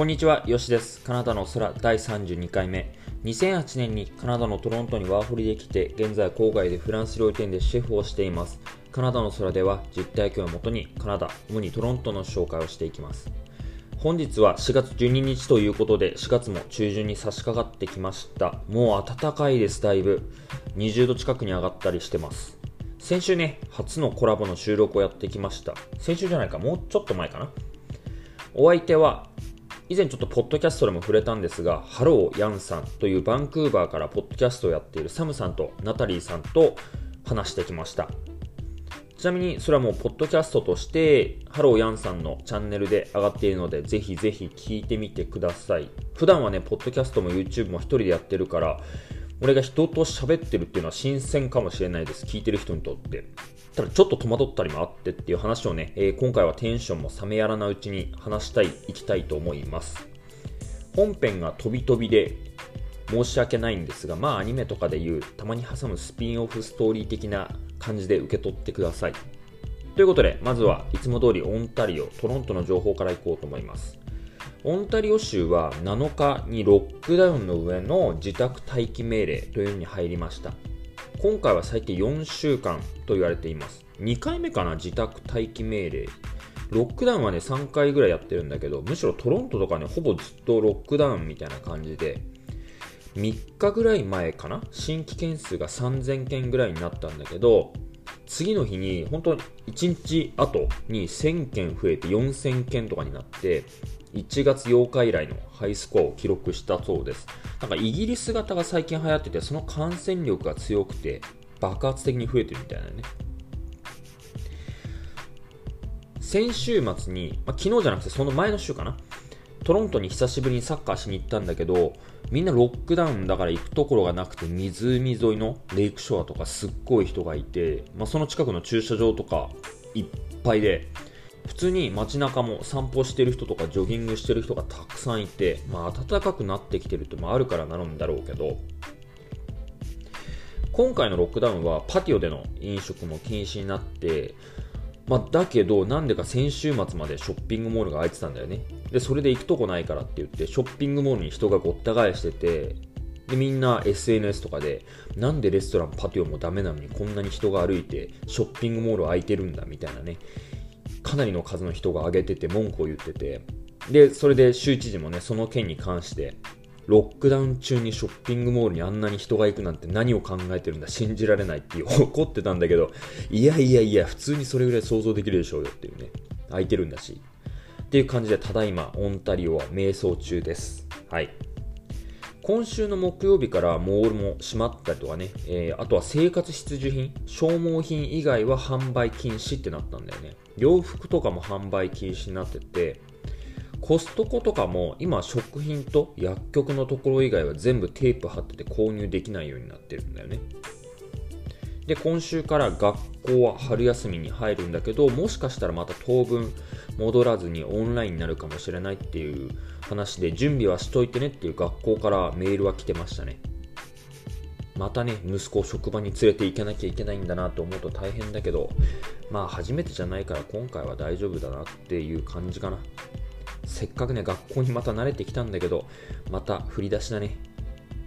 こんにちは、よしです。カナダの空第32回目。2008年にカナダのトロントにワーホリで来て、現在郊外でフランス料理店でシェフをしています。カナダの空では実体験をもとにカナダ、主にトロントの紹介をしていきます。本日は4月12日ということで、4月も中旬に差し掛かってきました。もう暖かいです、だいぶ。20度近くに上がったりしてます。先週ね、初のコラボの収録をやってきました。先週じゃないか、もうちょっと前かな。お相手は以前ちょっとポッドキャストでも触れたんですが、ハローヤンさんというバンクーバーからポッドキャストをやっているサムさんとナタリーさんと話してきました。ちなみにそれはもうポッドキャストとして、ハローヤンさんのチャンネルで上がっているので、ぜひぜひ聞いてみてください。普段はね、ポッドキャストも YouTube も一人でやってるから、俺が人と喋ってるっていうのは新鮮かもしれないです。聞いてる人にとって。ただちょっと戸惑ったりもあってっていう話をね、えー、今回はテンションも冷めやらないうちに話したい、いきたいと思います。本編が飛び飛びで申し訳ないんですが、まあアニメとかでいうたまに挟むスピンオフストーリー的な感じで受け取ってください。ということで、まずはいつも通りオンタリオ、トロントの情報からいこうと思います。オンタリオ州は7日にロックダウンの上の自宅待機命令というのに入りました。今回は最近4週間と言われています。2回目かな、自宅待機命令。ロックダウンはね、3回ぐらいやってるんだけど、むしろトロントとかね、ほぼずっとロックダウンみたいな感じで、3日ぐらい前かな、新規件数が3000件ぐらいになったんだけど、次の日に、本当1日後に1000件増えて4000件とかになって、1月8日以来のハイスコアを記録したそうです。なんかイギリス型が最近流行ってて、その感染力が強くて爆発的に増えてるみたいなね。先週末に、まあ、昨日じゃなくてその前の週かな。トロントに久しぶりにサッカーしに行ったんだけど、みんなロックダウンだから行くところがなくて、湖沿いのレイクショアとかすっごい人がいて、まあ、その近くの駐車場とかいっぱいで、普通に街中も散歩してる人とかジョギングしてる人がたくさんいて、まあ、暖かくなってきてるってもあるからなるんだろうけど、今回のロックダウンはパティオでの飲食も禁止になって、まあ、だけど、なんでか先週末までショッピングモールが開いてたんだよね。で、それで行くとこないからって言って、ショッピングモールに人がごった返してて、で、みんな SNS とかで、なんでレストラン、パティオもダメなのにこんなに人が歩いて、ショッピングモール開いてるんだみたいなね、かなりの数の人が挙げてて文句を言ってて、で、それで州知事もね、その件に関して、ロックダウン中にショッピングモールにあんなに人が行くなんて何を考えてるんだ信じられないっていう怒ってたんだけどいやいやいや普通にそれぐらい想像できるでしょうよっていうね。空いてるんだし。っていう感じでただいまオンタリオは迷走中です。はい。今週の木曜日からモールも閉まったりとかね、えー、あとは生活必需品、消耗品以外は販売禁止ってなったんだよね。洋服とかも販売禁止になってて、コストコとかも今食品と薬局のところ以外は全部テープ貼ってて購入できないようになってるんだよね。で、今週から学校は春休みに入るんだけど、もしかしたらまた当分戻らずにオンラインになるかもしれないっていう話で、準備はしといてねっていう学校からメールは来てましたね。またね、息子を職場に連れて行かなきゃいけないんだなと思うと大変だけど、まあ初めてじゃないから今回は大丈夫だなっていう感じかな。せっかくね、学校にまた慣れてきたんだけど、また振り出しだね。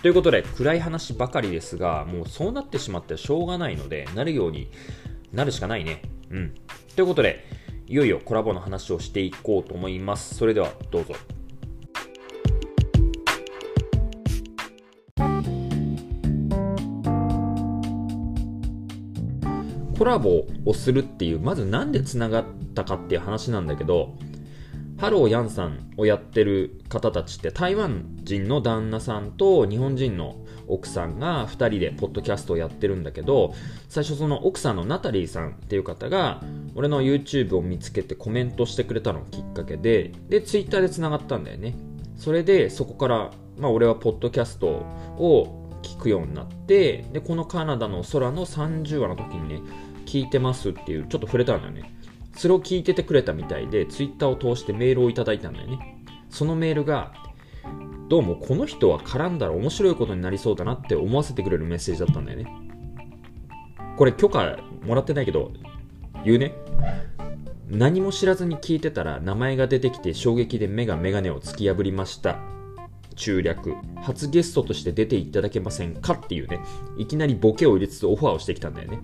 ということで、暗い話ばかりですが、もうそうなってしまってしょうがないので、なるようになるしかないね。うん。ということで、いよいよコラボの話をしていこうと思います。それでは、どうぞ。コラボをするっていう、まずなんで繋がったかっていう話なんだけど、ハローヤンさんをやってる方たちって台湾人の旦那さんと日本人の奥さんが2人でポッドキャストをやってるんだけど最初その奥さんのナタリーさんっていう方が俺の YouTube を見つけてコメントしてくれたのがきっかけでで Twitter で繋がったんだよね。それでそこからまあ俺はポッドキャストを聞くようになってでこのカナダの空の30話の時にね聞いてますっていうちょっと触れたんだよね。それを聞いててくれたみたいで、ツイッターを通してメールをいただいたんだよね。そのメールが、どうもこの人は絡んだら面白いことになりそうだなって思わせてくれるメッセージだったんだよね。これ許可もらってないけど、言うね。何も知らずに聞いてたら名前が出てきて衝撃で目がメガネを突き破りました中略初ゲストとして出ていただけませんかっていうねいきなりボケを入れつつオファーをしてきたんだよね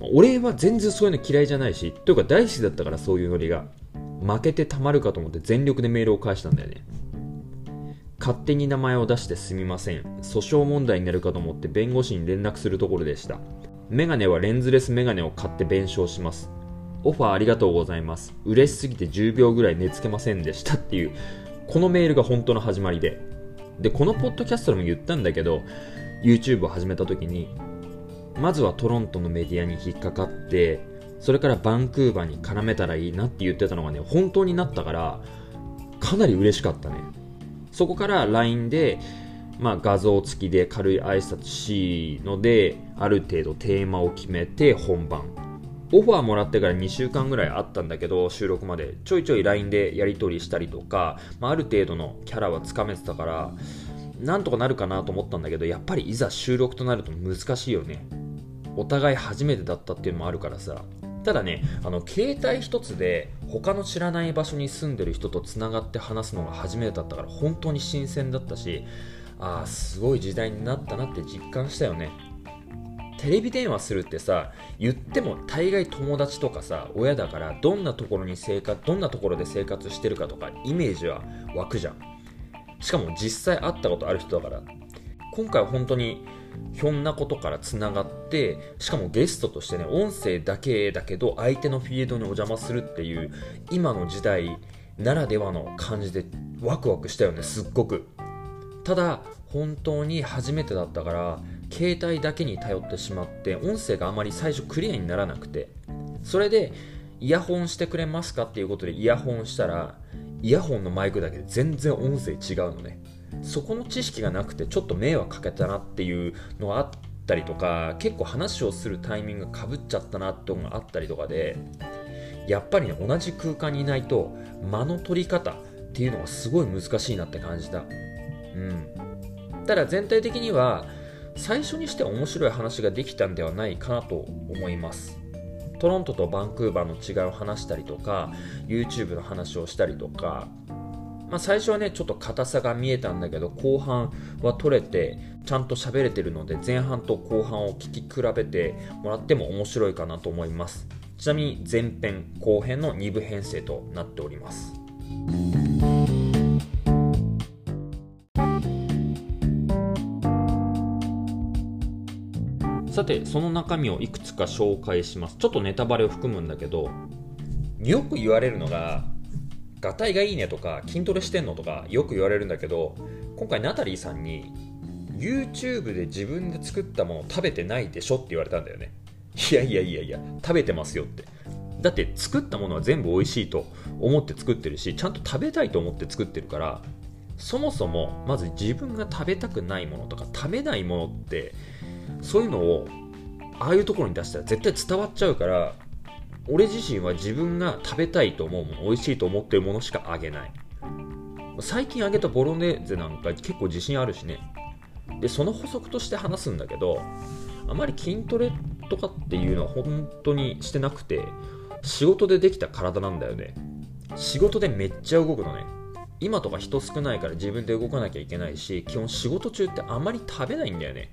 俺は全然そういうの嫌いじゃないしというか大好きだったからそういうノリが負けてたまるかと思って全力でメールを返したんだよね。勝手に名前を出してすみません。訴訟問題になるかと思って弁護士に連絡するところでした。メガネはレンズレスメガネを買って弁償します。オファーありがとうございます。嬉しすぎて10秒ぐらい寝つけませんでした。っていうこのメールが本当の始まりで。でこのポッドキャストでも言ったんだけど YouTube を始めた時にまずはトロントのメディアに引っかかってそれからバンクーバーに絡めたらいいなって言ってたのがね本当になったからかなり嬉しかったね。そこから LINE で、まあ、画像付きで軽い挨拶しのである程度テーマを決めて本番。オファーもらってから2週間ぐらいあったんだけど収録まで。ちょいちょい LINE でやり取りしたりとか、まあ、ある程度のキャラはつかめてたからなんとかなるかなと思ったんだけどやっぱりいざ収録となると難しいよね。お互い初めてだったっていうのもあるからさ。ただねあの携帯一つで他の知らない場所に住んでる人とつながって話すのが初めてだったから本当に新鮮だったしああすごい時代になったなって実感したよね。テレビ電話するってさ言っても大概友達とかさ親だからどんなところに生活どんなところで生活してるかとかイメージは湧くじゃん。しかも実際会ったことある人だから。今回は本当にひょんなことからつながってしかもゲストとしてね音声だけだけど相手のフィールドにお邪魔するっていう今の時代ならではの感じでワクワクしたよねすっごく。ただ本当に初めてだったから携帯だけに頼ってしまって音声があまり最初クリアにならなくて。それでイヤホンしてくれますかっていうことでイヤホンしたらイヤホンのマイクだけで全然音声違うのね。そこの知識がなくてちょっと迷惑かけたなっていうのがあったりとか結構話をするタイミングがかぶっちゃったなってのがあったりとかでやっぱりね同じ空間にいないと間の取り方っていうのがすごい難しいなって感じた。うん。ただ全体的には最初にして面白い話ができたんではないかなと思います。トロントとバンクーバーの違いを話したりとか YouTube の話をしたりとかまあ、最初はねちょっと硬さが見えたんだけど後半は取れてちゃんと喋れてるので前半と後半を聞き比べてもらっても面白いかなと思います。ちなみに前編後編の2部編成となっております。さてその中身をいくつか紹介します。ちょっとネタバレを含むんだけどよく言われるのがガタイがいいねとか筋トレしてんのとかよく言われるんだけど今回ナタリーさんに YouTube で自分で作ったもの食べてないでしょって言われたんだよね。いやいやいやいや食べてますよって。だって作ったものは全部美味しいと思って作ってるしちゃんと食べたいと思って作ってるからそもそもまず自分が食べたくないものとか食べないものってそういうのをああいうところに出したら絶対伝わっちゃうから俺自身は自分が食べたいと思うもの美味しいと思ってるものしかあげない。最近あげたボロネーゼなんか結構自信あるしね。でその補足として話すんだけどあまり筋トレとかっていうのは本当にしてなくて仕事でできた体なんだよね。仕事でめっちゃ動くのね。今とか人少ないから自分で動かなきゃいけないし基本仕事中ってあまり食べないんだよね。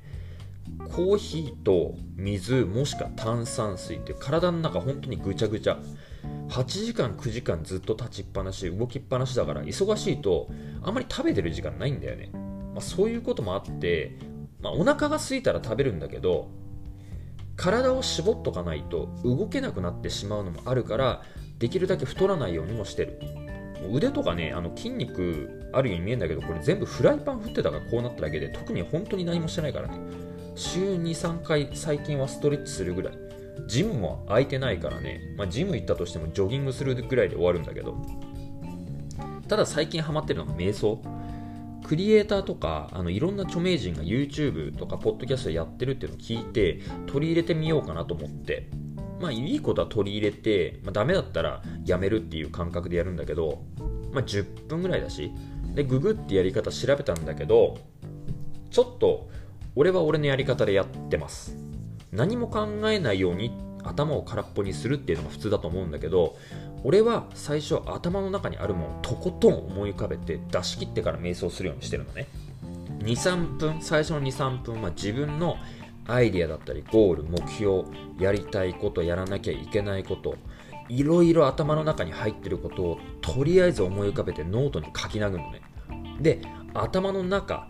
コーヒーと水もしくは炭酸水って体の中本当にぐちゃぐちゃ。8時間9時間ずっと立ちっぱなし動きっぱなしだから忙しいとあんまり食べてる時間ないんだよね、まあ、そういうこともあって、まあ、お腹が空いたら食べるんだけど体を絞っとかないと動けなくなってしまうのもあるからできるだけ太らないようにもしてる。腕とかねあの筋肉あるように見えるんだけどこれ全部フライパン振ってたからこうなっただけで特に本当に何もしてないからね。週2、3回最近はストレッチするぐらい。ジムも空いてないからね、まあ、ジム行ったとしてもジョギングするぐらいで終わるんだけど、ただ最近ハマってるのが瞑想。クリエイターとかあのいろんな著名人が YouTube とかポッドキャストやってるっていうのを聞いて取り入れてみようかなと思ってまあいいことは取り入れて、まあ、ダメだったらやめるっていう感覚でやるんだけど、まあ、10分ぐらいだしでググってやり方調べたんだけどちょっと俺は俺のやり方でやってます。何も考えないように頭を空っぽにするっていうのが普通だと思うんだけど俺は最初頭の中にあるものをとことん思い浮かべて出し切ってから瞑想するようにしてるのね。23分最初の23分は自分のアイディアだったりゴール目標やりたいことやらなきゃいけないこといろいろ頭の中に入ってることをとりあえず思い浮かべてノートに書き殴るのね。で頭の中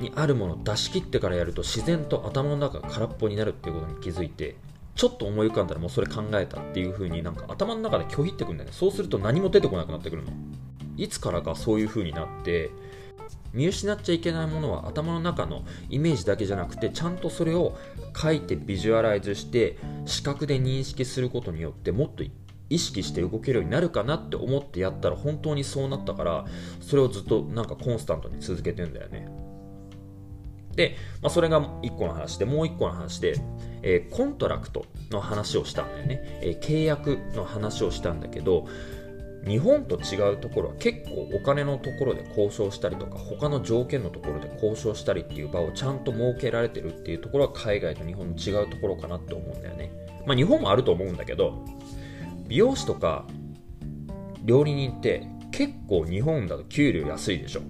にあるものを出し切ってからやると自然と頭の中が空っぽになるっていうことに気づいてちょっと思い浮かんだらもうそれ考えたっていう風になんか頭の中で拒否ってくんだよね。そうすると何も出てこなくなってくるの。いつからかそういう風になって見失っちゃいけないものは頭の中のイメージだけじゃなくてちゃんとそれを書いてビジュアライズして視覚で認識することによってもっと意識して動けるようになるかなって思ってやったら本当にそうなったからそれをずっとなんかコンスタントに続けてんだよね。で、まあ、それが1個の話でもう1個の話で、えー、 contract の話をしたんだよね、えー、契約の話をしたんだけど日本と違うところは結構お金のところで交渉したりとか他の条件のところで交渉したりっていう場をちゃんと設けられてるっていうところは海外と日本の違うところかなって思うんだよね。まあ日本もあると思うんだけど美容師とか料理人って結構日本だと給料安いでしょ。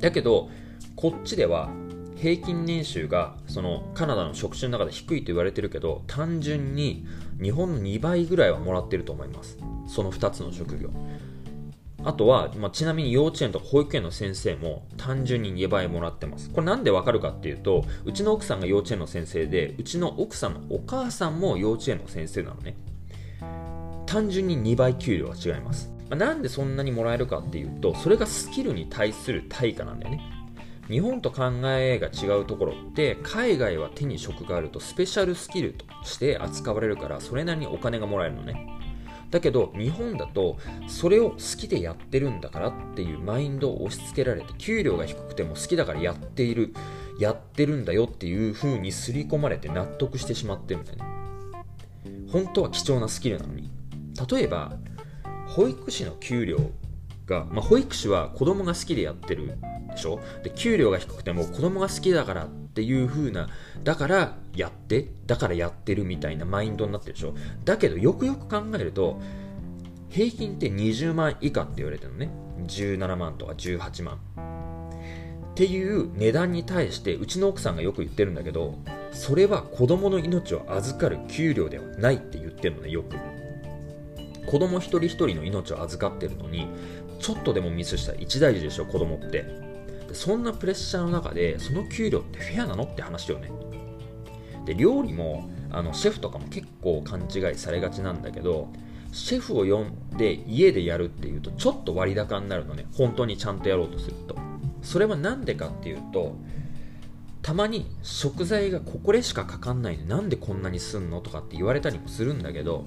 だけどこっちでは平均年収がそのカナダの職種の中で低いと言われてるけど単純に日本の2倍ぐらいはもらってると思いますその2つの職業あとは、まあ、ちなみに幼稚園とか保育園の先生も単純に2倍もらってます。これなんでわかるかっていうと、うちの奥さんが幼稚園の先生で、うちの奥さんのお母さんも幼稚園の先生なのね。単純に2倍給料は違います。ま、なんでそんなにもらえるかっていうと、それがスキルに対する対価なんだよね。日本と考えが違うところって海外は手に職があるとスペシャルスキルとして扱われるからそれなりにお金がもらえるのね。だけど日本だとそれを好きでやってるんだからっていうマインドを押し付けられて給料が低くても好きだからやっているやってるんだよっていう風に刷り込まれて納得してしまってるんだよね。本当は貴重なスキルなのに。例えば保育士の給料が、まあ、保育士は子供が好きでやってるでしょ？で給料が低くても子供が好きだからっていう風なだからやってだからやってるみたいなマインドになってるでしょ？だけどよくよく考えると平均って20万以下って言われてるのね。17万とか18万。っていう値段に対してうちの奥さんがよく言ってるんだけどそれは子供の命を預かる給料ではないって言ってるのねよく。子供一人一人の命を預かってるのにちょっとでもミスしたら一大事でしょ子供って。でそんなプレッシャーの中でその給料ってフェアなのって話よね。で料理もあのシェフとかも結構勘違いされがちなんだけどシェフを呼んで家でやるっていうとちょっと割高になるのね。本当にちゃんとやろうとすると。それは何でかっていうとたまに食材がここでしかかかんないでなんでこんなにすんのとかって言われたりもするんだけど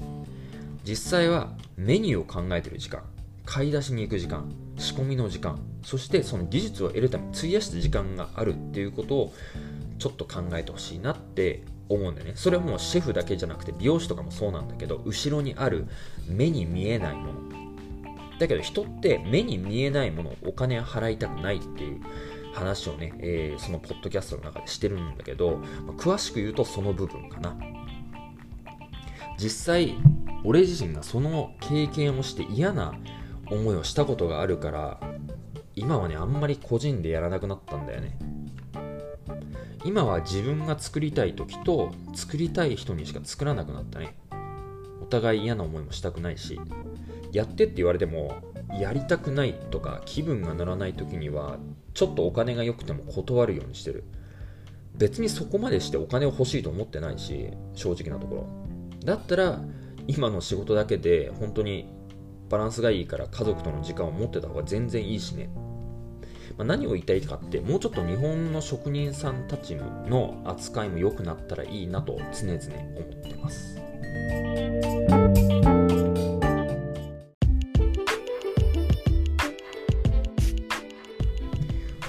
実際はメニューを考えてる時間。買い出しに行く時間。仕込みの時間。そしてその技術を得るために費やした時間があるっていうことをちょっと考えてほしいなって思うんだよね。それはもうシェフだけじゃなくて美容師とかもそうなんだけど後ろにある目に見えないもの。だけど人って目に見えないものをお金払いたくないっていう話をね、えー、そのポッドキャストの中でしてるんだけど、まあ、詳しく言うとその部分かな。実際俺自身がその経験をして嫌な思いをしたことがあるから今はねあんまり個人でやらなくなったんだよね。今は自分が作りたい時と作りたい人にしか作らなくなったね。お互い嫌な思いもしたくないしやってって言われてもやりたくないとか気分が乗らない時にはちょっとお金が良くても断るようにしてる。別にそこまでしてお金を欲しいと思ってないし正直なところ。だったら今の仕事だけで本当にバランスがいいから家族との時間を持ってた方が全然いいしね、まあ、何を言いたいかってもうちょっと日本の職人さんたちの扱いも良くなったらいいなと常々思ってます。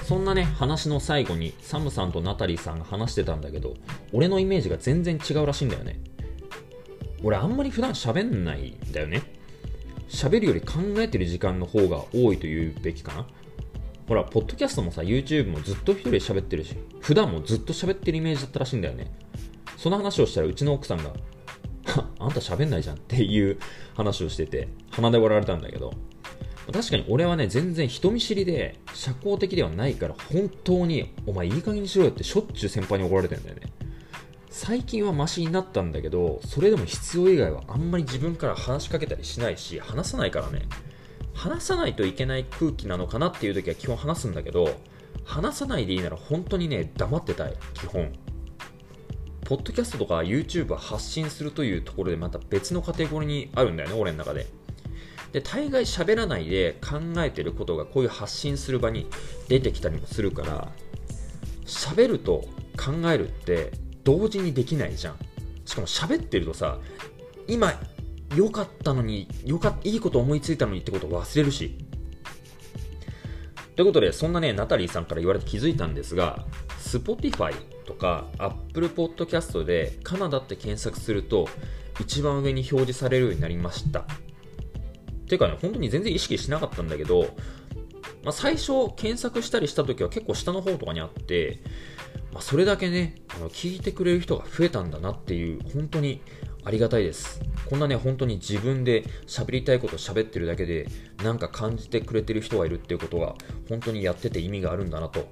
そんなね話の最後にサムさんとナタリーさんが話してたんだけど俺のイメージが全然違うらしいんだよね。俺あんまり普段喋んないんだよね。喋るより考えてる時間の方が多いと言うべきかな？ほら、ポッドキャストもさ、YouTube もずっと一人で喋ってるし、普段もずっと喋ってるイメージだったらしいんだよね。その話をしたらうちの奥さんが、あんた喋んないじゃんっていう話をしてて、鼻で笑われたんだけど、確かに俺はね、全然人見知りで、社交的ではないから、本当に、お前いい加減にしろよってしょっちゅう先輩に怒られてんだよね。最近はマシになったんだけど、それでも必要以外はあんまり自分から話しかけたりしないし、話さないからね。話さないといけない空気なのかなっていう時は基本話すんだけど、話さないでいいなら本当にね、黙ってたい、基本。ポッドキャストとか YouTube 発信するというところでまた別のカテゴリーにあるんだよね、俺の中で。で、大概喋らないで考えてることがこういう発信する場に出てきたりもするから、喋ると考えるって同時にできないじゃん。しかも喋ってるとさ、今良かったのに、よかいいこと思いついたのにってことを忘れるし。ということで、そんなね、ナタリーさんから言われて気づいたんですが、Spotify とか Apple Podcast でカナダって検索すると、一番上に表示されるようになりました。ていうかね、本当に全然意識しなかったんだけど、まあ、最初検索したりした時は結構下の方とかにあって、まあ、それだけね、あの聞いてくれる人が増えたんだなっていう、本当にありがたいです。こんなね、本当に自分で喋りたいこと喋ってるだけで、なんか感じてくれてる人がいるっていうことが、本当にやってて意味があるんだなと。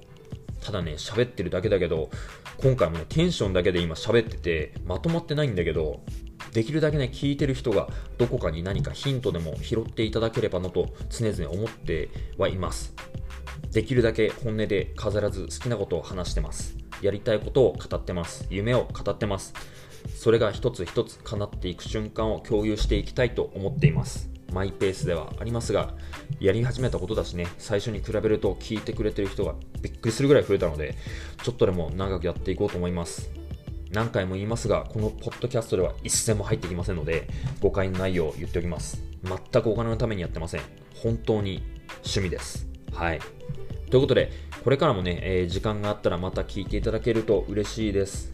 ただね、喋ってるだけだけど、今回もね、テンションだけで今喋ってて、まとまってないんだけど、できるだけね、聞いてる人がどこかに何かヒントでも拾っていただければなと常々思ってはいます。できるだけ本音で飾らず好きなことを話してます。やりたいことを語ってます。夢を語ってます。それが一つ一つ叶っていく瞬間を共有していきたいと思っています。マイペースではありますが、やり始めたことだしね、最初に比べると聞いてくれてる人がびっくりするぐらい増えたので、ちょっとでも長くやっていこうと思います。何回も言いますが、このポッドキャストでは一銭も入ってきませんので、誤解のないよう言っておきます。全くお金のためにやってません。本当に趣味です。はい。ということで、これからもね、えー、時間があったらまた聞いていただけると嬉しいです。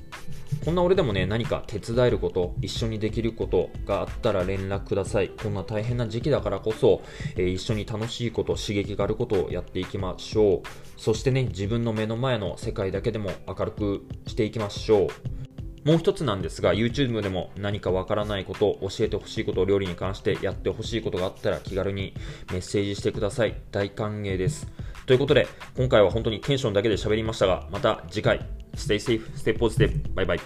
こんな俺でもね、何か手伝えること、一緒にできることがあったら連絡ください。こんな大変な時期だからこそ、えー、一緒に楽しいこと、刺激があることをやっていきましょう。そしてね、自分の目の前の世界だけでも明るくしていきましょう。もう一つなんですが、YouTube でも何かわからないこと、教えてほしいこと、料理に関してやってほしいことがあったら気軽にメッセージしてください。大歓迎です。ということで、今回は本当にテンションだけで喋りましたが、また次回、Stay safe, stay positive. バイバイ。